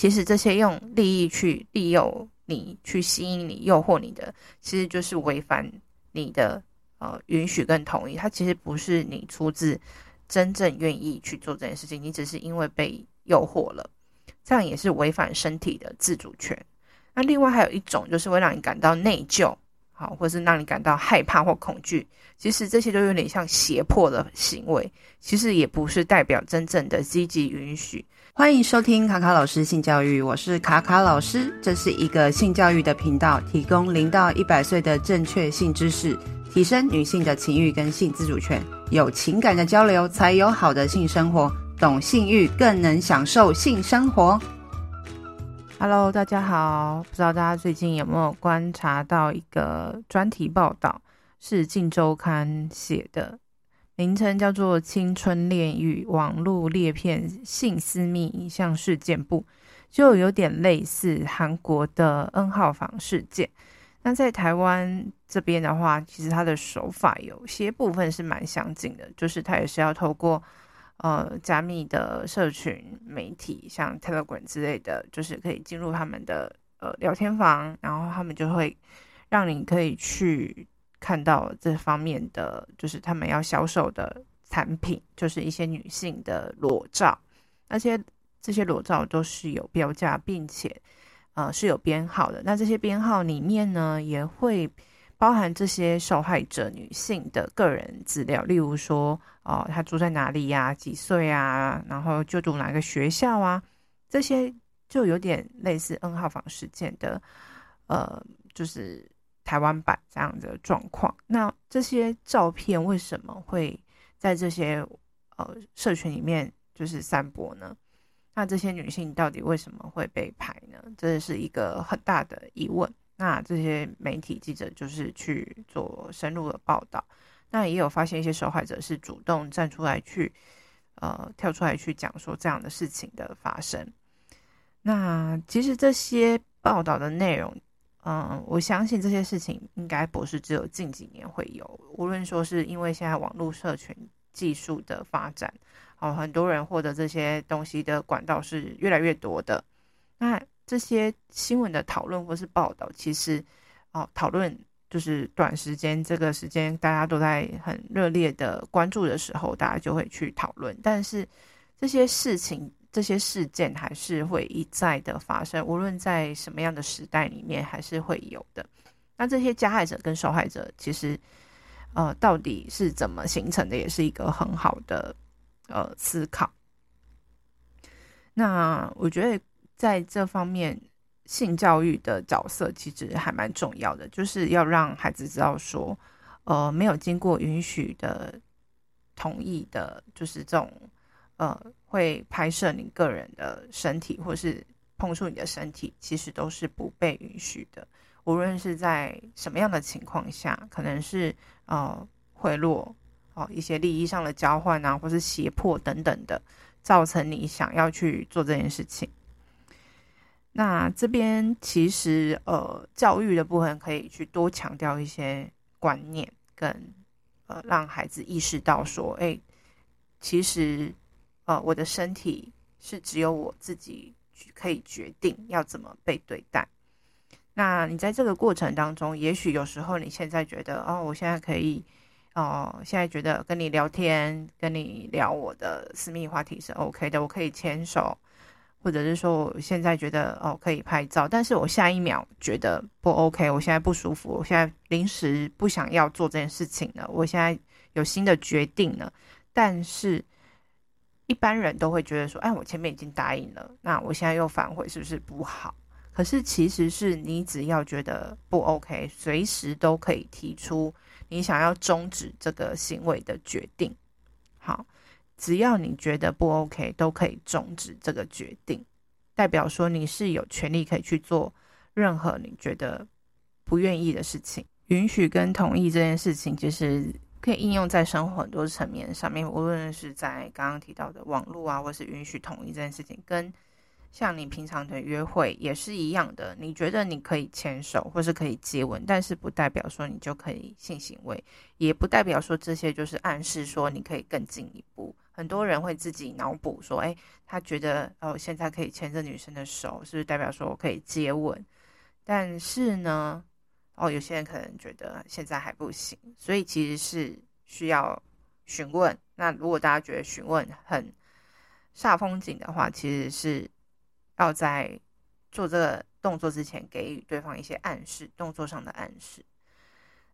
其实这些用利益去利诱你、去吸引你、诱惑你的，其实就是违反你的呃允许跟同意。它其实不是你出自真正愿意去做这件事情，你只是因为被诱惑了，这样也是违反身体的自主权。那另外还有一种，就是会让你感到内疚。好，或是让你感到害怕或恐惧，其实这些都有点像胁迫的行为，其实也不是代表真正的积极允许。欢迎收听卡卡老师性教育，我是卡卡老师，这是一个性教育的频道，提供零到一百岁的正确性知识，提升女性的情欲跟性自主权，有情感的交流才有好的性生活，懂性欲更能享受性生活。Hello，大家好。不知道大家最近有没有观察到一个专题报道，是《镜周刊》写的，名称叫做《青春炼狱：网络裂片性私密影像事件簿》，就有点类似韩国的 N 号房事件。那在台湾这边的话，其实它的手法有些部分是蛮相近的，就是它也是要透过。呃，加密的社群媒体，像 Telegram 之类的，就是可以进入他们的呃聊天房，然后他们就会让你可以去看到这方面的，就是他们要销售的产品，就是一些女性的裸照，而且这些裸照都是有标价，并且呃是有编号的。那这些编号里面呢，也会。包含这些受害者女性的个人资料，例如说，哦，她住在哪里呀、几岁啊，然后就读哪个学校啊，这些就有点类似 N 号房事件的，呃，就是台湾版这样的状况。那这些照片为什么会在这些呃社群里面就是散播呢？那这些女性到底为什么会被拍呢？这是一个很大的疑问。那这些媒体记者就是去做深入的报道，那也有发现一些受害者是主动站出来去，呃，跳出来去讲说这样的事情的发生。那其实这些报道的内容，嗯，我相信这些事情应该不是只有近几年会有，无论说是因为现在网络社群技术的发展，哦，很多人获得这些东西的管道是越来越多的，那。这些新闻的讨论或是报道，其实哦，讨论就是短时间这个时间大家都在很热烈的关注的时候，大家就会去讨论。但是这些事情、这些事件还是会一再的发生，无论在什么样的时代里面，还是会有的。那这些加害者跟受害者，其实呃，到底是怎么形成的，也是一个很好的呃思考。那我觉得。在这方面，性教育的角色其实还蛮重要的，就是要让孩子知道说，呃，没有经过允许的同意的，就是这种，呃，会拍摄你个人的身体或是碰触你的身体，其实都是不被允许的。无论是在什么样的情况下，可能是呃贿赂哦、一些利益上的交换啊，或是胁迫等等的，造成你想要去做这件事情。那这边其实呃，教育的部分可以去多强调一些观念，跟呃，让孩子意识到说，哎，其实呃，我的身体是只有我自己可以决定要怎么被对待。那你在这个过程当中，也许有时候你现在觉得哦，我现在可以哦，现在觉得跟你聊天，跟你聊我的私密话题是 OK 的，我可以牵手。或者是说，我现在觉得哦可以拍照，但是我下一秒觉得不 OK，我现在不舒服，我现在临时不想要做这件事情了，我现在有新的决定了。但是一般人都会觉得说，哎，我前面已经答应了，那我现在又反悔，是不是不好？可是其实是你只要觉得不 OK，随时都可以提出你想要终止这个行为的决定。好。只要你觉得不 OK，都可以终止这个决定，代表说你是有权利可以去做任何你觉得不愿意的事情。允许跟同意这件事情，其实可以应用在生活很多层面上面，无论是在刚刚提到的网络啊，或是允许同意这件事情，跟像你平常的约会也是一样的。你觉得你可以牵手或是可以接吻，但是不代表说你就可以性行为，也不代表说这些就是暗示说你可以更进一步。很多人会自己脑补说，哎，他觉得哦，现在可以牵着女生的手，是不是代表说我可以接吻？但是呢，哦，有些人可能觉得现在还不行，所以其实是需要询问。那如果大家觉得询问很煞风景的话，其实是要在做这个动作之前给予对方一些暗示，动作上的暗示。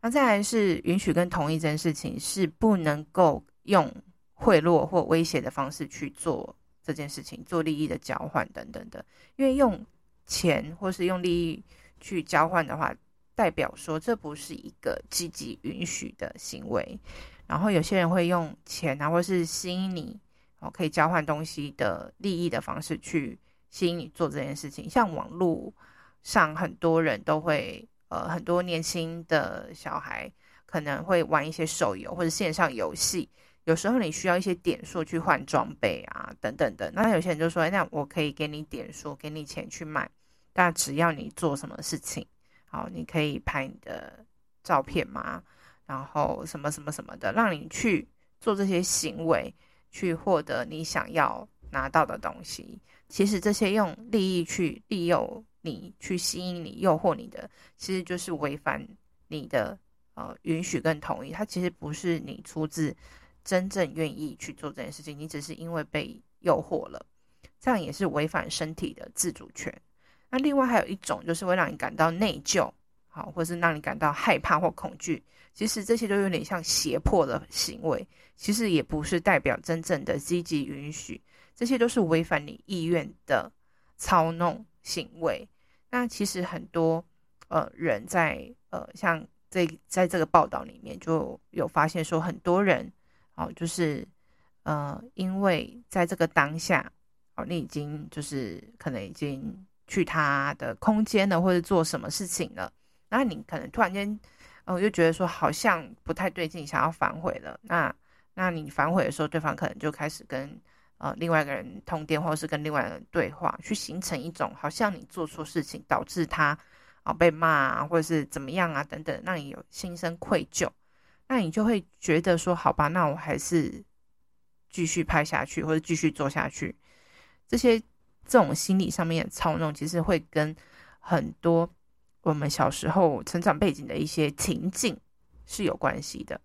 那再来是允许跟同意这件事情，是不能够用贿赂或威胁的方式去做这件事情，做利益的交换等等的。因为用钱或是用利益去交换的话，代表说这不是一个积极允许的行为。然后有些人会用钱啊，或是吸引你哦，可以交换东西的利益的方式去吸引你做这件事情。像网络上很多人都会。呃，很多年轻的小孩可能会玩一些手游或者线上游戏，有时候你需要一些点数去换装备啊，等等的。那有些人就说：“那我可以给你点数，给你钱去买，但只要你做什么事情，好，你可以拍你的照片嘛，然后什么什么什么的，让你去做这些行为，去获得你想要拿到的东西。其实这些用利益去利诱。”你去吸引你、诱惑你的，其实就是违反你的呃允许跟同意。它其实不是你出自真正愿意去做这件事情，你只是因为被诱惑了，这样也是违反身体的自主权。那另外还有一种就是会让你感到内疚，好，或是让你感到害怕或恐惧。其实这些都有点像胁迫的行为，其实也不是代表真正的积极允许，这些都是违反你意愿的操弄行为。那其实很多呃人在呃像这在这个报道里面就有发现说，很多人哦就是呃因为在这个当下哦你已经就是可能已经去他的空间了，或者做什么事情了，然后你可能突然间哦又觉得说好像不太对劲，想要反悔了。那那你反悔的时候，对方可能就开始跟。呃，另外一个人通电，或者是跟另外一个人对话，去形成一种好像你做错事情导致他啊、被骂啊，或者是怎么样啊等等，让你有心生愧疚，那你就会觉得说，好吧，那我还是继续拍下去，或者继续做下去。这些这种心理上面的操弄，其实会跟很多我们小时候成长背景的一些情境是有关系的。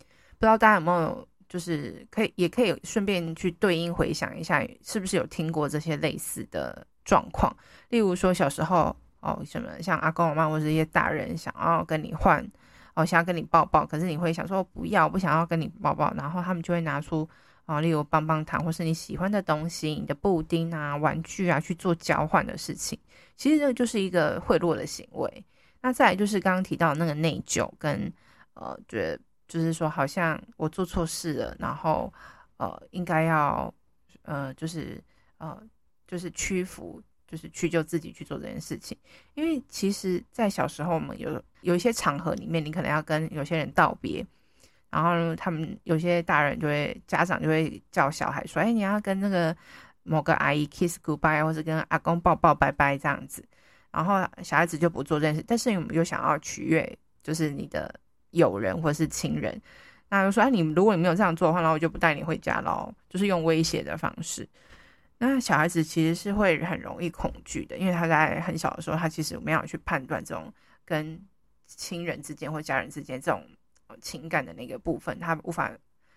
不知道大家有没有？就是可以，也可以顺便去对应回想一下，是不是有听过这些类似的状况？例如说小时候哦，什么像阿公阿妈或者一些大人想要跟你换，哦，想要跟你抱抱，可是你会想说不要，不想要跟你抱抱，然后他们就会拿出啊，例如棒棒糖或是你喜欢的东西，你的布丁啊、玩具啊去做交换的事情。其实这个就是一个贿赂的行为。那再来就是刚刚提到那个内疚跟呃，觉得。就是说，好像我做错事了，然后，呃，应该要，呃，就是，呃，就是屈服，就是屈就自己去做这件事情。因为其实，在小时候，我们有有一些场合里面，你可能要跟有些人道别，然后他们有些大人就会，家长就会叫小孩说：“哎，你要跟那个某个阿姨 kiss goodbye，或是跟阿公抱抱拜拜这样子。”然后小孩子就不做这件事，但是我们又想要取悦，就是你的。友人或是亲人，那就说：“哎，你如果你没有这样做的话，那我就不带你回家喽。”就是用威胁的方式。那小孩子其实是会很容易恐惧的，因为他在很小的时候，他其实没有去判断这种跟亲人之间或家人之间这种情感的那个部分，他无法，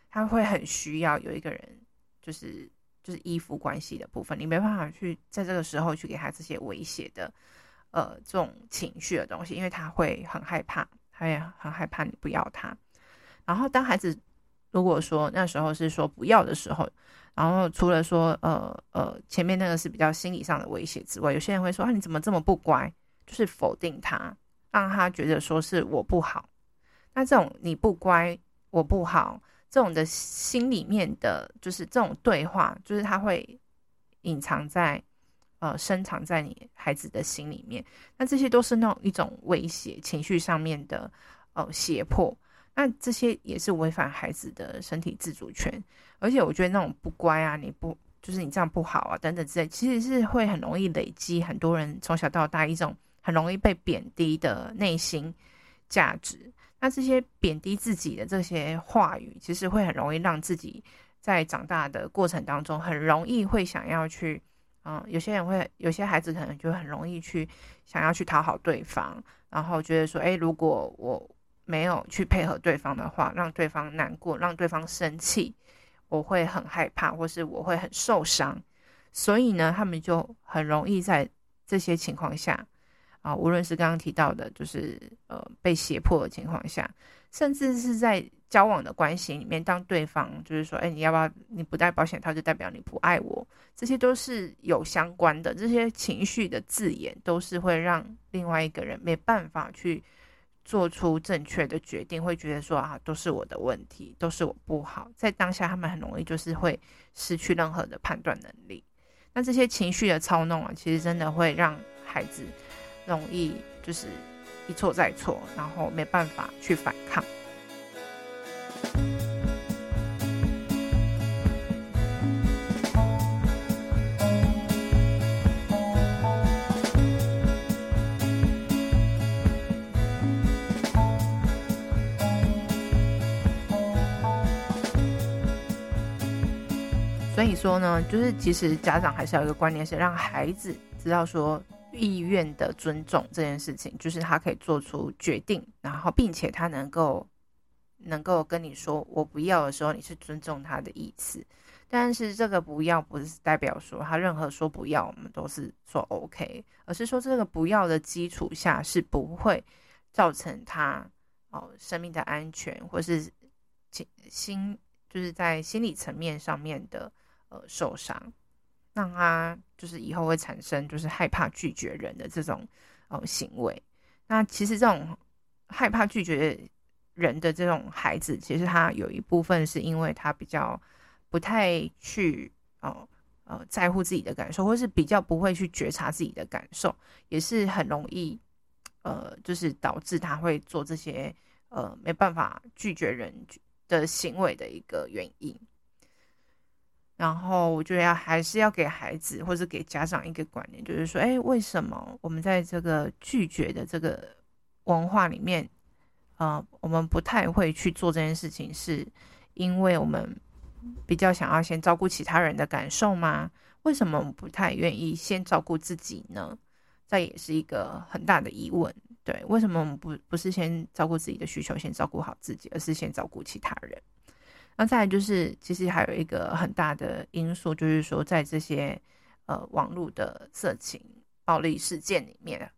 他会很需要有一个人，就是就是依附关系的部分，你没办法去在这个时候去给他这些威胁的，呃，这种情绪的东西，因为他会很害怕。他也很害怕你不要他，然后当孩子如果说那时候是说不要的时候，然后除了说呃呃前面那个是比较心理上的威胁之外，有些人会说啊，你怎么这么不乖，就是否定他，让他觉得说是我不好。那这种你不乖，我不好，这种的心里面的就是这种对话，就是他会隐藏在。呃，深藏在你孩子的心里面，那这些都是那种一种威胁，情绪上面的呃胁迫，那这些也是违反孩子的身体自主权。而且我觉得那种不乖啊，你不就是你这样不好啊，等等之类，其实是会很容易累积很多人从小到大一种很容易被贬低的内心价值。那这些贬低自己的这些话语，其实会很容易让自己在长大的过程当中，很容易会想要去，嗯，有些人会，有些孩子可能就很容易去想要去讨好对方，然后觉得说，诶，如果我没有去配合对方的话，让对方难过，让对方生气，我会很害怕，或是我会很受伤，所以呢，他们就很容易在这些情况下，啊，无论是刚刚提到的，就是呃被胁迫的情况下，甚至是在交往的关系里面，当对方就是说，哎，你要不要？你不戴保险套就代表你不爱我，这些都是有相关的，这些情绪的字眼都是会让另外一个人没办法去做出正确的决定，会觉得说啊，都是我的问题，都是我不好，在当下他们很容易就是会失去任何的判断能力。那这些情绪的操弄啊，其实真的会让孩子容易就是一错再错，然后没办法去反抗。所以说呢，就是其实家长还是要一个观念，是让孩子知道说意愿的尊重这件事情，就是他可以做出决定，然后并且他能够能够跟你说我不要的时候，你是尊重他的意思。但是这个不要不是代表说他任何说不要，我们都是说 OK，而是说这个不要的基础下是不会造成他哦生命的安全，或是心就是在心理层面上面的。呃，受伤，让他就是以后会产生就是害怕拒绝人的这种呃行为。那其实这种害怕拒绝人的这种孩子，其实他有一部分是因为他比较不太去哦呃，呃在乎自己的感受，或是比较不会去觉察自己的感受，也是很容易呃，就是导致他会做这些呃没办法拒绝人的行为的一个原因。然后我觉得要还是要给孩子或者给家长一个观念，就是说，哎，为什么我们在这个拒绝的这个文化里面，呃，我们不太会去做这件事情，是因为我们比较想要先照顾其他人的感受吗？为什么我们不太愿意先照顾自己呢？这也是一个很大的疑问。对，为什么我们不不是先照顾自己的需求，先照顾好自己，而是先照顾其他人？那再来就是，其实还有一个很大的因素，就是说，在这些呃网络的色情暴力事件里面，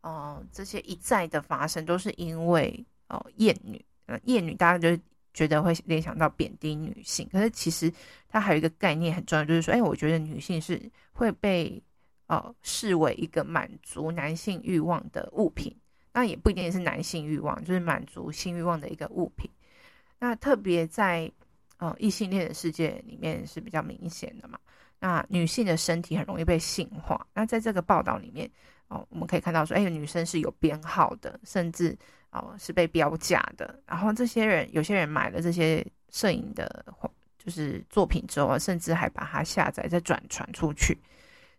呃，这些一再的发生，都是因为呃厌女，呃厌女，大家就觉得会联想到贬低女性，可是其实它还有一个概念很重要，就是说，哎，我觉得女性是会被呃视为一个满足男性欲望的物品，那也不一定是男性欲望，就是满足性欲望的一个物品。那特别在呃异性恋的世界里面是比较明显的嘛。那女性的身体很容易被性化。那在这个报道里面哦，我们可以看到说，哎，女生是有编号的，甚至哦是被标价的。然后这些人，有些人买了这些摄影的，就是作品之后，甚至还把它下载再转传出去。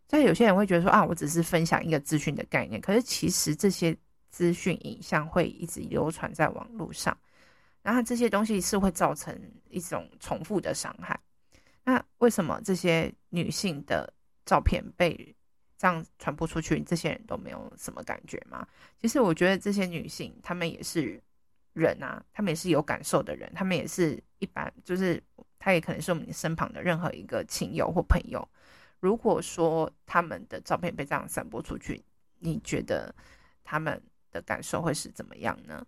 但有些人会觉得说啊，我只是分享一个资讯的概念，可是其实这些资讯影像会一直流传在网络上。然后这些东西是会造成一种重复的伤害。那为什么这些女性的照片被这样传播出去，这些人都没有什么感觉吗？其实我觉得这些女性，她们也是人啊，她们也是有感受的人，她们也是一般，就是她也可能是我们身旁的任何一个亲友或朋友。如果说他们的照片被这样散播出去，你觉得他们的感受会是怎么样呢？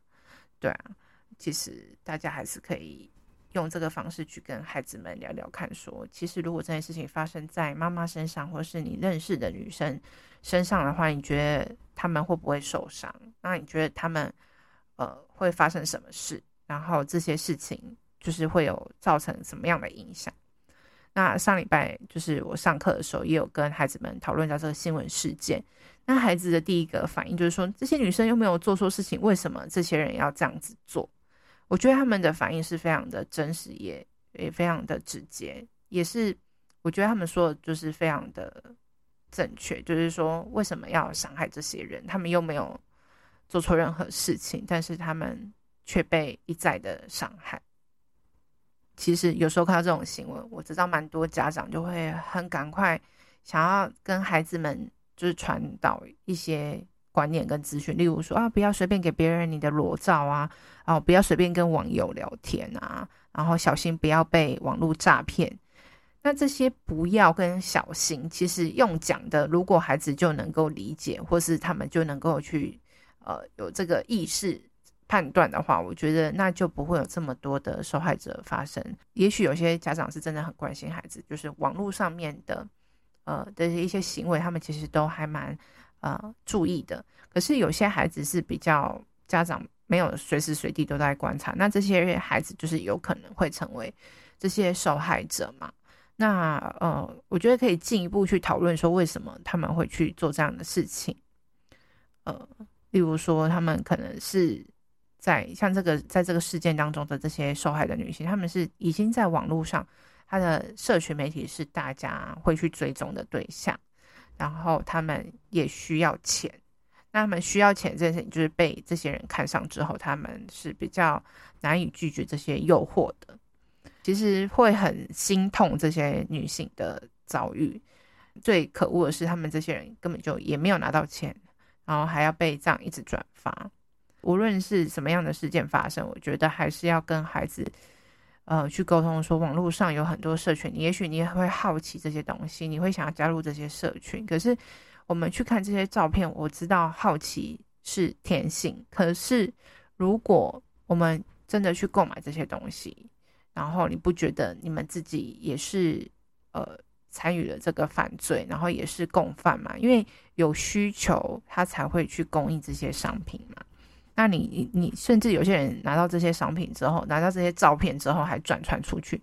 对啊。其实大家还是可以用这个方式去跟孩子们聊聊看，说其实如果这件事情发生在妈妈身上，或是你认识的女生身上的话，你觉得他们会不会受伤？那你觉得他们呃会发生什么事？然后这些事情就是会有造成什么样的影响？那上礼拜就是我上课的时候，也有跟孩子们讨论到这个新闻事件。那孩子的第一个反应就是说，这些女生又没有做错事情，为什么这些人要这样子做？我觉得他们的反应是非常的真实，也也非常的直接，也是我觉得他们说的就是非常的正确，就是说为什么要伤害这些人？他们又没有做错任何事情，但是他们却被一再的伤害。其实有时候看到这种新闻，我知道蛮多家长就会很赶快想要跟孩子们就是传导一些观念跟资讯，例如说啊，不要随便给别人你的裸照啊，哦，不要随便跟网友聊天啊，然后小心不要被网络诈骗。那这些不要跟小心，其实用讲的，如果孩子就能够理解，或是他们就能够去呃有这个意识。判断的话，我觉得那就不会有这么多的受害者发生。也许有些家长是真的很关心孩子，就是网络上面的呃的一些行为，他们其实都还蛮呃注意的。可是有些孩子是比较家长没有随时随地都在观察，那这些孩子就是有可能会成为这些受害者嘛。那呃，我觉得可以进一步去讨论说，为什么他们会去做这样的事情？呃，例如说他们可能是。在像这个，在这个事件当中的这些受害的女性，她们是已经在网络上，她的社群媒体是大家会去追踪的对象，然后他们也需要钱，那他们需要钱这件事情，就是被这些人看上之后，他们是比较难以拒绝这些诱惑的。其实会很心痛这些女性的遭遇，最可恶的是，他们这些人根本就也没有拿到钱，然后还要被这样一直转发。无论是什么样的事件发生，我觉得还是要跟孩子，呃，去沟通。说网络上有很多社群，也许你也会好奇这些东西，你会想要加入这些社群。可是我们去看这些照片，我知道好奇是天性。可是如果我们真的去购买这些东西，然后你不觉得你们自己也是呃参与了这个犯罪，然后也是共犯嘛？因为有需求，他才会去供应这些商品嘛。那你你甚至有些人拿到这些商品之后，拿到这些照片之后还转传出去，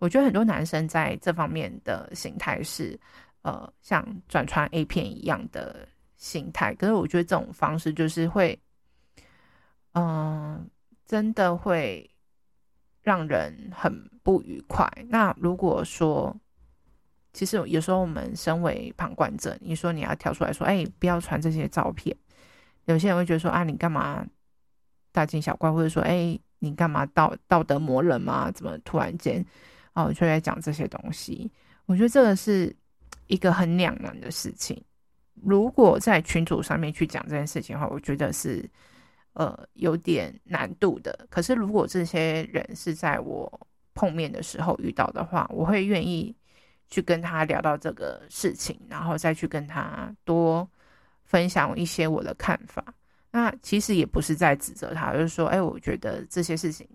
我觉得很多男生在这方面的心态是，呃，像转传 A 片一样的心态。可是我觉得这种方式就是会，嗯、真的会让人很不愉快。那如果说，其实有时候我们身为旁观者，你说你要跳出来说，哎，不要传这些照片。有些人会觉得说啊，你干嘛大惊小怪，或者说，哎，你干嘛道道德磨人吗？怎么突然间哦，就在讲这些东西？我觉得这个是一个很两难的事情。如果在群组上面去讲这件事情的话，我觉得是呃有点难度的。可是如果这些人是在我碰面的时候遇到的话，我会愿意去跟他聊到这个事情，然后再去跟他多。分享一些我的看法，那其实也不是在指责他，就是说，哎，我觉得这些事情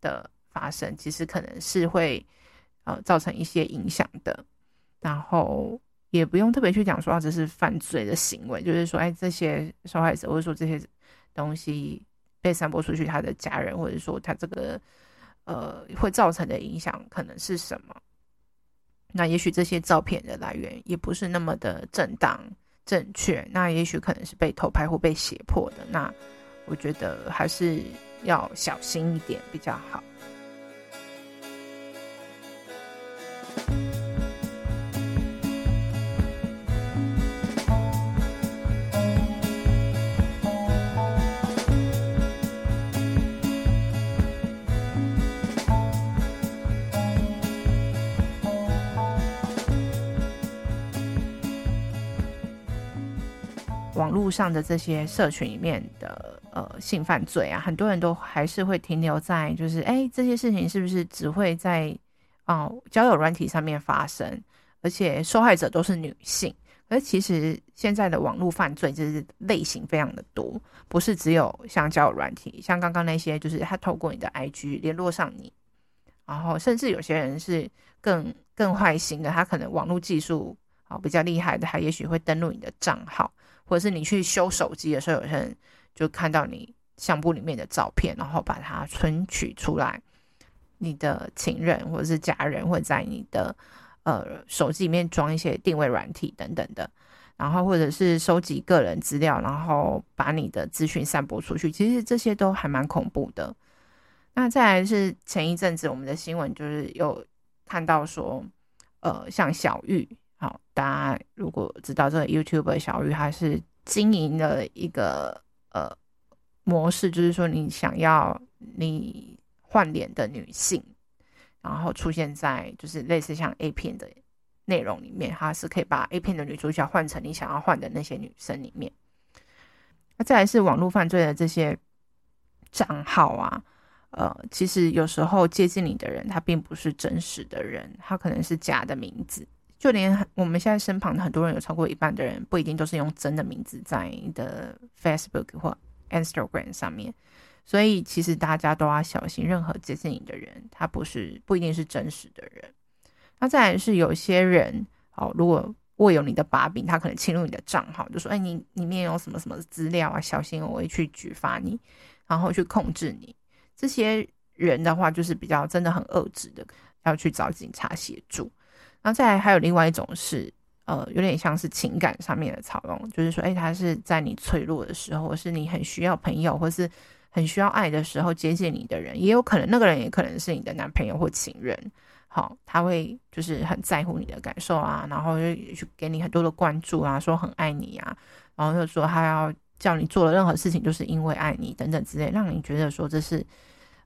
的发生，其实可能是会呃造成一些影响的，然后也不用特别去讲说这是犯罪的行为，就是说，哎，这些受害者或者说这些东西被散播出去，他的家人或者说他这个呃会造成的影响可能是什么？那也许这些照片的来源也不是那么的正当。正确，那也许可能是被偷拍或被胁迫的。那我觉得还是要小心一点比较好。络上的这些社群里面的呃性犯罪啊，很多人都还是会停留在就是哎，这些事情是不是只会在哦、交友软体上面发生，而且受害者都是女性。而其实现在的网络犯罪就是类型非常的多，不是只有像交友软体，像刚刚那些就是他透过你的 IG 联络上你，然后甚至有些人是更更坏心的，他可能网络技术啊、比较厉害的，他也许会登录你的账号。或者是你去修手机的时候，有些人就看到你相簿里面的照片，然后把它存取出来，你的情人或者是家人会在你的呃手机里面装一些定位软体等等的，然后或者是收集个人资料，然后把你的资讯散播出去，其实这些都还蛮恐怖的。那再来是前一阵子我们的新闻，就是有看到说，呃，像小玉。好，大家如果知道这个 YouTube 小玉，他是经营了一个呃模式，就是说你想要你换脸的女性，然后出现在就是类似像 A 片的内容里面，它是可以把 A 片的女主角换成你想要换的那些女生里面。那再来是网络犯罪的这些账号啊，呃，其实有时候接近你的人，他并不是真实的人，他可能是假的名字。就连我们现在身旁的很多人，有超过一半的人，不一定都是用真的名字在你的 Facebook 或 Instagram 上面。所以其实大家都要小心，任何接近你的人，他不是不一定是真实的人。那再来是有些人，哦，如果握有你的把柄，他可能侵入你的账号，就说：“哎，你里面有什么什么资料啊？小心我会去举发你，然后去控制你。”这些人的话，就是比较真的很恶质的，要去找警察协助。然后再来还有另外一种是，呃，有点像是情感上面的操弄，就是说，哎，他是在你脆弱的时候，或是你很需要朋友，或是很需要爱的时候接近你的人，也有可能那个人也可能是你的男朋友或情人。好，他会就是很在乎你的感受啊，然后就去给你很多的关注啊，说很爱你啊，然后又说他要叫你做的任何事情，就是因为爱你等等之类，让你觉得说这是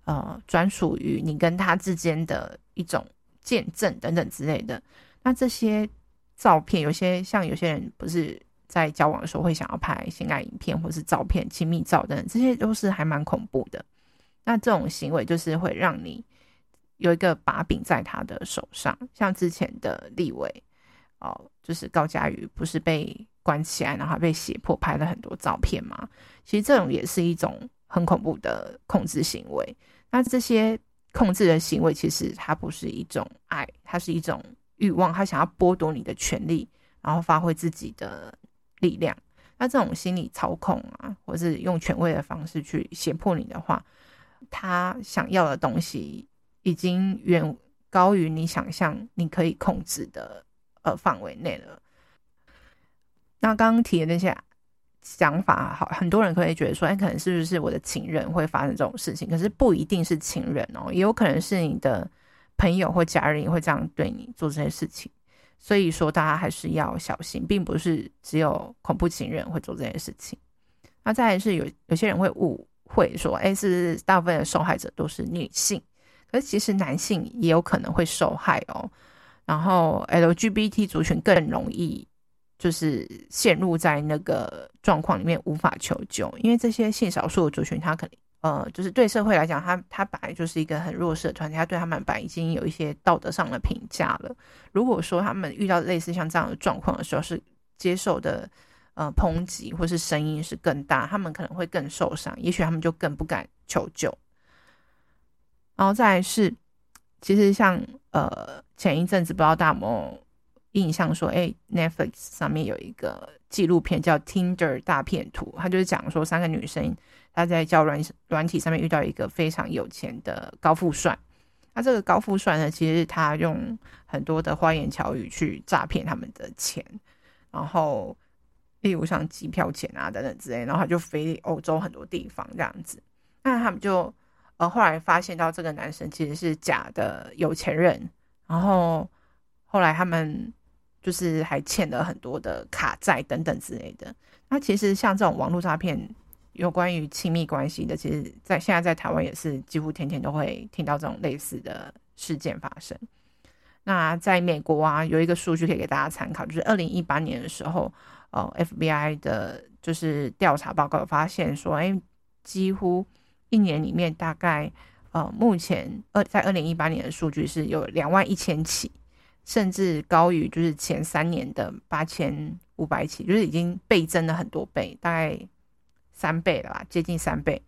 呃专属于你跟他之间的一种。见证等等之类的，那这些照片，有些像有些人不是在交往的时候会想要拍性爱影片或是照片、亲密照等等，这些都是还蛮恐怖的。那这种行为就是会让你有一个把柄在他的手上，像之前的立委哦，就是高嘉瑜不是被关起来，然后被胁迫拍了很多照片吗？其实这种也是一种很恐怖的控制行为。那这些。控制的行为其实它不是一种爱，它是一种欲望，他想要剥夺你的权利，然后发挥自己的力量。那这种心理操控啊，或是用权威的方式去胁迫你的话，他想要的东西已经远高于你想象你可以控制的呃范围内了。那刚刚提的那些。想法好，很多人可以觉得说，哎，可能是不是我的情人会发生这种事情？可是不一定是情人哦，也有可能是你的朋友或家人也会这样对你做这些事情。所以说，大家还是要小心，并不是只有恐怖情人会做这些事情。那再是有有些人会误会说，哎，是大部分的受害者都是女性，可是其实男性也有可能会受害哦。然后 LGBT 族群更容易。就是陷入在那个状况里面无法求救，因为这些性少数的族群，他可能呃，就是对社会来讲，他他本来就是一个很弱势的团体，他对他们本来已经有一些道德上的评价了。如果说他们遇到类似像这样的状况的时候，是接受的呃抨击或是声音是更大，他们可能会更受伤，也许他们就更不敢求救。然后再来是，其实像呃前一阵子不知道大家有没有印象说，哎，Netflix 上面有一个纪录片叫《Tinder 大骗徒》，他就是讲说三个女生她在交软软体上面遇到一个非常有钱的高富帅。那这个高富帅呢，其实他用很多的花言巧语去诈骗他们的钱，然后例如像机票钱啊等等之类，然后他就飞欧洲很多地方这样子。那他们就呃后来发现到这个男生其实是假的有钱人，然后后来他们。就是还欠了很多的卡债等等之类的。那其实像这种网络诈骗，有关于亲密关系的，其实在现在在台湾也是几乎天天都会听到这种类似的事件发生。那在美国啊，有一个数据可以给大家参考，就是二零一八年的时候，呃，FBI 的就是调查报告发现说，哎，几乎一年里面大概呃，目前二在二零一八年的数据是有两万一千起。甚至高于就是前三年的八千五百起，就是已经倍增了很多倍，大概三倍了吧，接近三倍，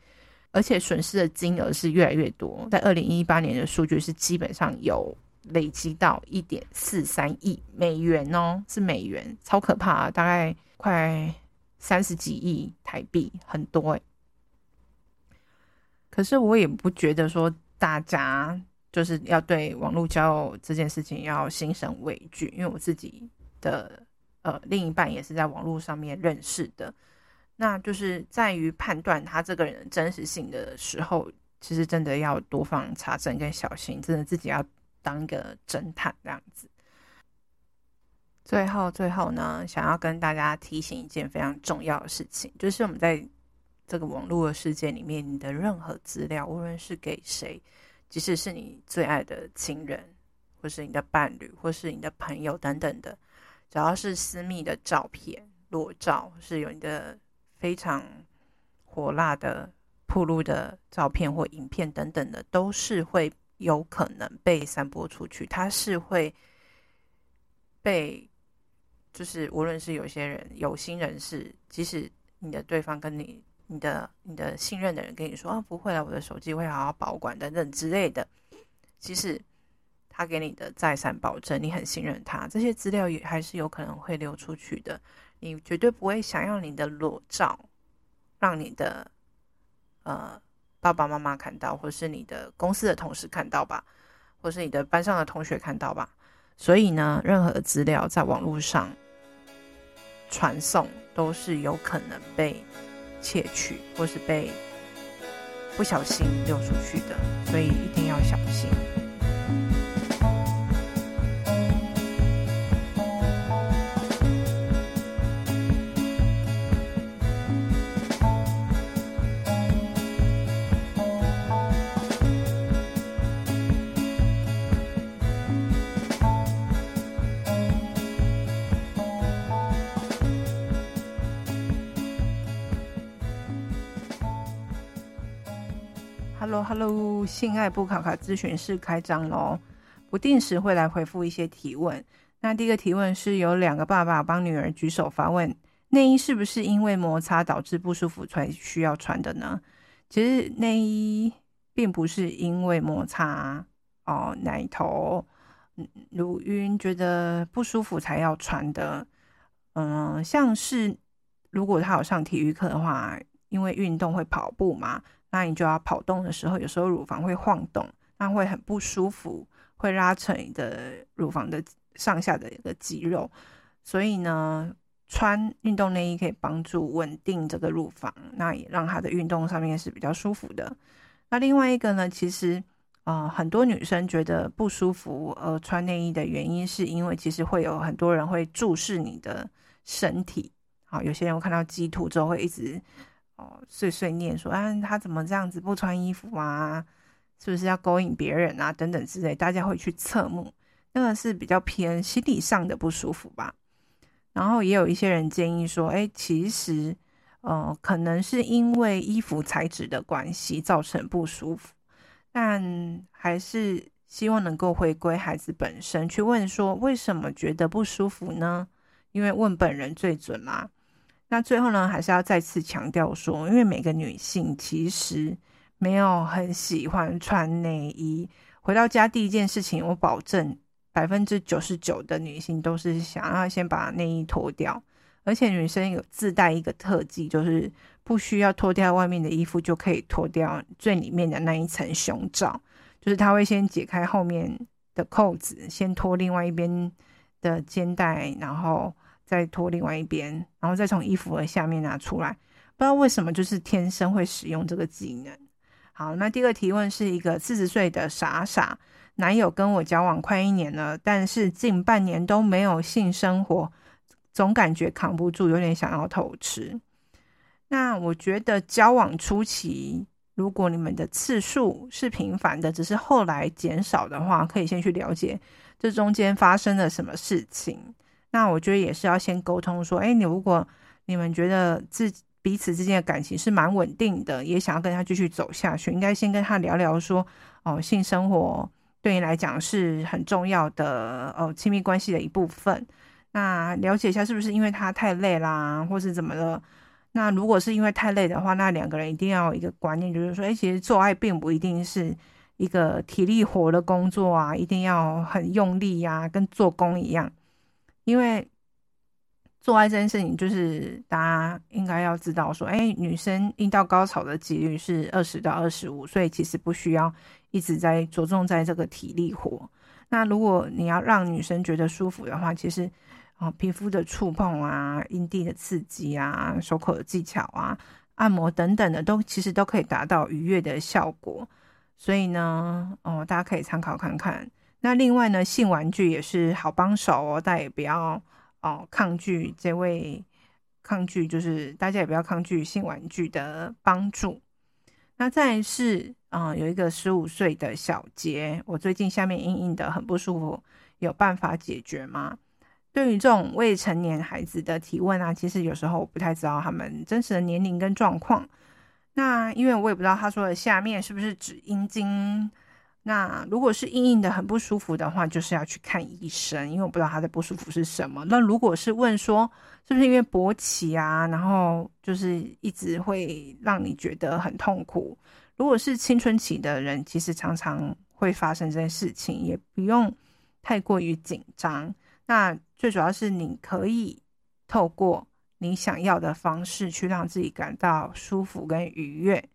而且损失的金额是越来越多。在二零一八年的数据是基本上有累积到一点四三亿美元哦，是美元，超可怕，大概快三十几亿台币，很多哎。可是我也不觉得说大家。就是要对网络交友这件事情要心生畏惧，因为我自己的呃另一半也是在网络上面认识的，那就是在于判断他这个人真实性的时候，其实真的要多方查证跟小心，真的自己要当一个侦探这样子。最后，最后呢，想要跟大家提醒一件非常重要的事情，就是我们在这个网络的世界里面，你的任何资料，无论是给谁。即使是你最爱的亲人，或是你的伴侣，或是你的朋友等等的，只要是私密的照片、裸照，是有你的非常火辣的、暴露的照片或影片等等的，都是会有可能被散播出去。它是会被，就是无论是有些人有心人士，即使你的对方跟你。你的你的信任的人跟你说啊，不会了，我的手机会好好保管等等之类的。其实他给你的再三保证，你很信任他，这些资料也还是有可能会流出去的。你绝对不会想要你的裸照让你的呃爸爸妈妈看到，或是你的公司的同事看到吧，或是你的班上的同学看到吧。所以呢，任何资料在网络上传送都是有可能被。窃取或是被不小心丢出去的，所以一定要小心。Hello，性爱不卡卡咨询室开张喽！不定时会来回复一些提问。那第一个提问是有两个爸爸帮女儿举手发问：内衣是不是因为摩擦导致不舒服才需要穿的呢？其实内衣并不是因为摩擦哦，奶头、乳晕觉得不舒服才要穿的。嗯，像是如果他有上体育课的话，因为运动会跑步嘛。那你就要跑动的时候，有时候乳房会晃动，那会很不舒服，会拉扯你的乳房的上下的一个肌肉。所以呢，穿运动内衣可以帮助稳定这个乳房，那也让它的运动上面是比较舒服的。那另外一个呢，其实啊、很多女生觉得不舒服而穿内衣的原因，是因为其实会有很多人会注视你的身体。好，有些人会看到激凸之后会一直。哦，碎碎念说啊，他怎么这样子不穿衣服啊？是不是要勾引别人啊？等等之类，大家会去侧目，那个是比较偏心理上的不舒服吧。然后也有一些人建议说，哎，其实，呃，可能是因为衣服材质的关系造成不舒服，但还是希望能够回归孩子本身去问说，为什么觉得不舒服呢？因为问本人最准嘛。那最后呢，还是要再次强调说，因为每个女性其实没有很喜欢穿内衣。回到家第一件事情，我保证百分之九十九的女性都是想要先把内衣脱掉。而且女生有自带一个特技，就是不需要脱掉外面的衣服就可以脱掉最里面的那一层胸罩，就是她会先解开后面的扣子，先脱另外一边的肩带，然后。再脱另外一边，然后再从衣服的下面拿出来。不知道为什么，就是天生会使用这个技能。好，那第二个提问是一个四十岁的傻傻，男友跟我交往快一年了，但是近半年都没有性生活，总感觉扛不住，有点想要偷吃。那我觉得交往初期，如果你们的次数是频繁的，只是后来减少的话，可以先去了解这中间发生了什么事情。那我觉得也是要先沟通说，哎，你如果你们觉得自彼此之间的感情是蛮稳定的，也想要跟他继续走下去，应该先跟他聊聊说，哦，性生活对你来讲是很重要的，哦，亲密关系的一部分。那了解一下是不是因为他太累啦，或是怎么了？那如果是因为太累的话，那两个人一定要有一个观念，就是说，哎，其实做爱并不一定是一个体力活的工作啊，一定要很用力呀，跟做工一样。因为做爱这件事情，就是大家应该要知道说，哎，女生阴道高潮的几率是二十到二十五，所以其实不需要一直在着重在这个体力活。那如果你要让女生觉得舒服的话，其实啊，皮肤的触碰啊，阴蒂的刺激啊，手口的技巧啊，按摩等等的，都其实都可以达到愉悦的效果。所以呢，哦，大家可以参考看看。那另外呢，性玩具也是好帮手哦，大家也不要哦抗拒这位抗拒，就是大家也不要抗拒性玩具的帮助。那再是，啊、有一个十五岁的小杰，我最近下面硬硬的很不舒服，有办法解决吗？对于这种未成年孩子的提问啊，其实有时候我不太知道他们真实的年龄跟状况。那因为我也不知道他说的下面是不是指阴茎。那如果是硬硬的很不舒服的话，就是要去看医生，因为我不知道他的不舒服是什么。那如果是问说是不是因为勃起啊，然后就是一直会让你觉得很痛苦。如果是青春期的人，其实常常会发生这件事情，也不用太过于紧张。那最主要是你可以透过你想要的方式去让自己感到舒服跟愉悦。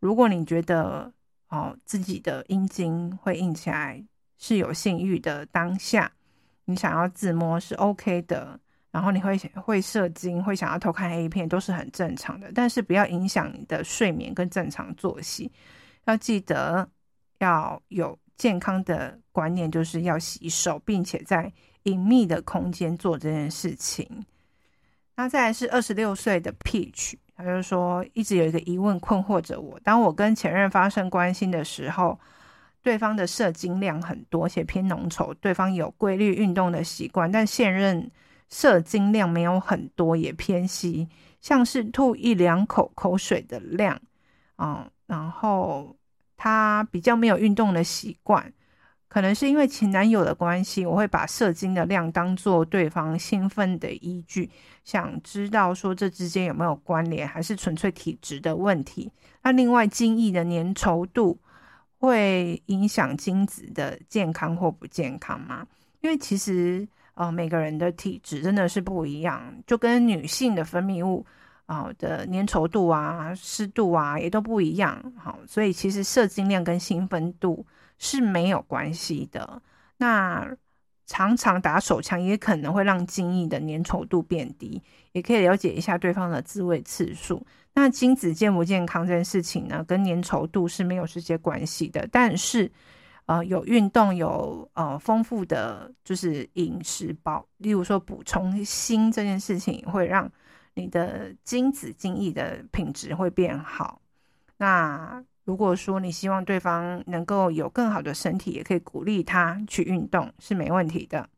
如果你觉得，哦，自己的阴茎会硬起来是有性欲的当下，你想要自摸是 OK 的，然后你会会射精，会想要偷看 A 片都是很正常的，但是不要影响你的睡眠跟正常作息。要记得要有健康的观念，就是要洗手，并且在隐秘的空间做这件事情。那再来是二十六岁的 Peach。他就说，一直有一个疑问困惑着我。当我跟前任发生关系的时候，对方的射精量很多，且偏浓稠。对方有规律运动的习惯，但现任射精量没有很多，也偏稀，像是吐一两口口水的量。嗯，然后他比较没有运动的习惯。可能是因为前男友的关系，我会把射精的量当做对方兴奋的依据，想知道说这之间有没有关联，还是纯粹体质的问题。那另外，精液的粘稠度会影响精子的健康或不健康吗？因为其实呃每个人的体质真的是不一样，就跟女性的分泌物啊、的粘稠度啊、湿度啊也都不一样。好，所以其实射精量跟兴奋度。是没有关系的。那常常打手枪也可能会让精液的粘稠度变低，也可以了解一下对方的自慰次数。那精子健不健康这件事情呢，跟粘稠度是没有直接关系的。但是，呃，有运动有呃丰富的就是饮食包，例如说补充锌这件事情，会让你的精子精液的品质会变好。那如果说你希望对方能够有更好的身体，也可以鼓励他去运动，是没问题的。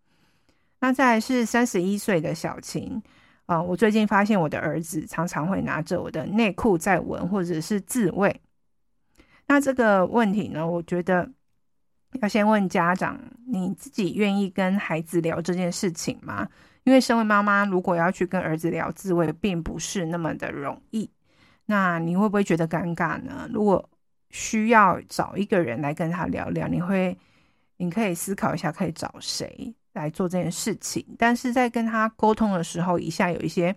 那再来是三十一岁的小晴啊，我最近发现我的儿子常常会拿着我的内裤在闻，或者是自慰。那这个问题呢，我觉得要先问家长，你自己愿意跟孩子聊这件事情吗？因为身为妈妈，如果要去跟儿子聊自慰，并不是那么的容易。那你会不会觉得尴尬呢？如果需要找一个人来跟他聊聊，你会，你可以思考一下，可以找谁来做这件事情。但是在跟他沟通的时候，以下有一些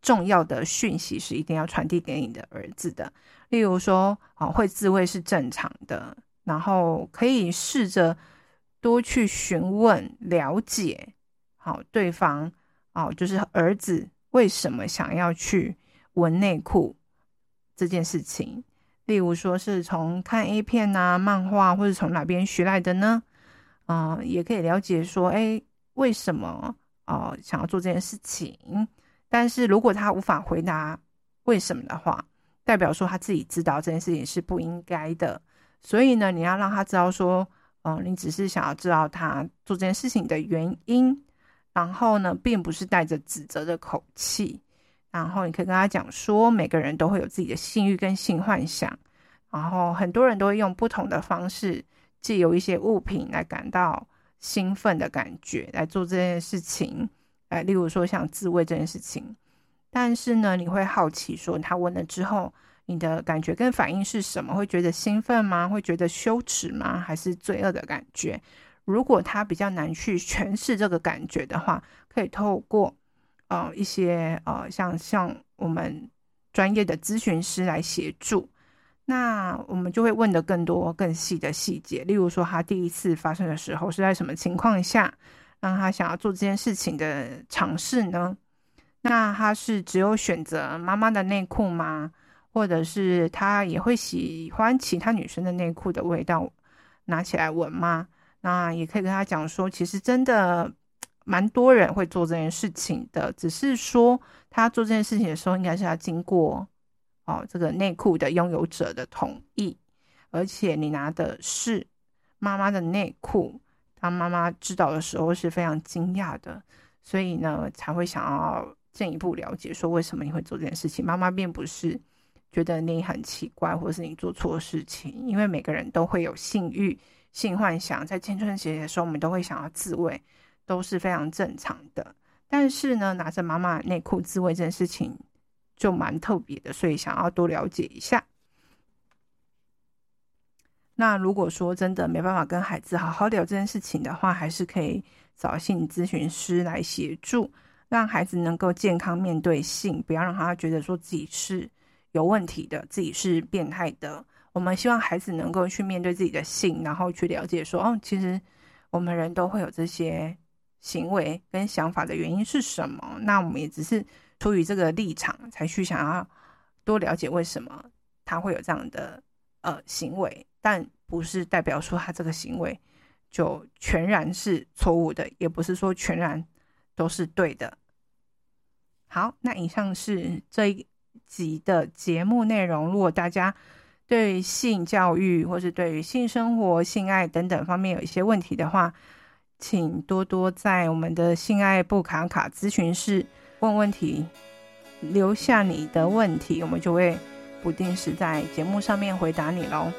重要的讯息是一定要传递给你的儿子的。例如说，啊，会自慰是正常的，然后可以试着多去询问了解，好，对方，哦，就是儿子为什么想要去闻内裤这件事情。例如说是从看 A 片啊、漫画，或者从哪边学来的呢？啊、也可以了解说，哎，为什么呃想要做这件事情？但是如果他无法回答为什么的话，代表说他自己知道这件事情是不应该的。所以呢，你要让他知道说，嗯、呃，你只是想要知道他做这件事情的原因，然后呢，并不是带着指责的口气。然后你可以跟他讲说，每个人都会有自己的性欲跟性幻想，然后很多人都会用不同的方式，借由一些物品来感到兴奋的感觉来做这件事情，哎，例如说像自慰这件事情。但是呢，你会好奇说，他问了之后，你的感觉跟反应是什么？会觉得兴奋吗？会觉得羞耻吗？还是罪恶的感觉？如果他比较难去诠释这个感觉的话，可以透过。呃，一些呃，像像我们专业的咨询师来协助，那我们就会问的更多、更细的细节。例如说，他第一次发生的时候是在什么情况下，让他想要做这件事情的尝试呢？那他是只有选择妈妈的内裤吗？或者是他也会喜欢其他女生的内裤的味道，拿起来闻吗？那也可以跟他讲说，其实真的。蛮多人会做这件事情的，只是说他做这件事情的时候，应该是要经过哦，这个内裤的拥有者的同意，而且你拿的是妈妈的内裤，当妈妈知道的时候是非常惊讶的，所以呢才会想要进一步了解说为什么你会做这件事情。妈妈并不是觉得你很奇怪，或是你做错事情，因为每个人都会有性欲、性幻想，在青春期的时候，我们都会想要自慰，都是非常正常的。但是呢，拿着妈妈内裤自慰这件事情。就蛮特别的，所以想要多了解一下。那如果说真的没办法跟孩子好好聊这件事情的话，还是可以找性咨询师来协助，让孩子能够健康面对性，不要让他觉得说自己是有问题的，自己是变态的。我们希望孩子能够去面对自己的性，然后去了解说，哦，其实我们人都会有这些行为跟想法的原因是什么？那我们也只是。出于这个立场，才去想要多了解为什么他会有这样的呃行为，但不是代表说他这个行为就全然是错误的，也不是说全然都是对的。好，那以上是这一集的节目内容。如果大家对性教育或是对于性生活、性爱等等方面有一些问题的话，请多多在我们的性爱不卡卡咨询室。问问题，留下你的问题，我们就会不定时在节目上面回答你喽。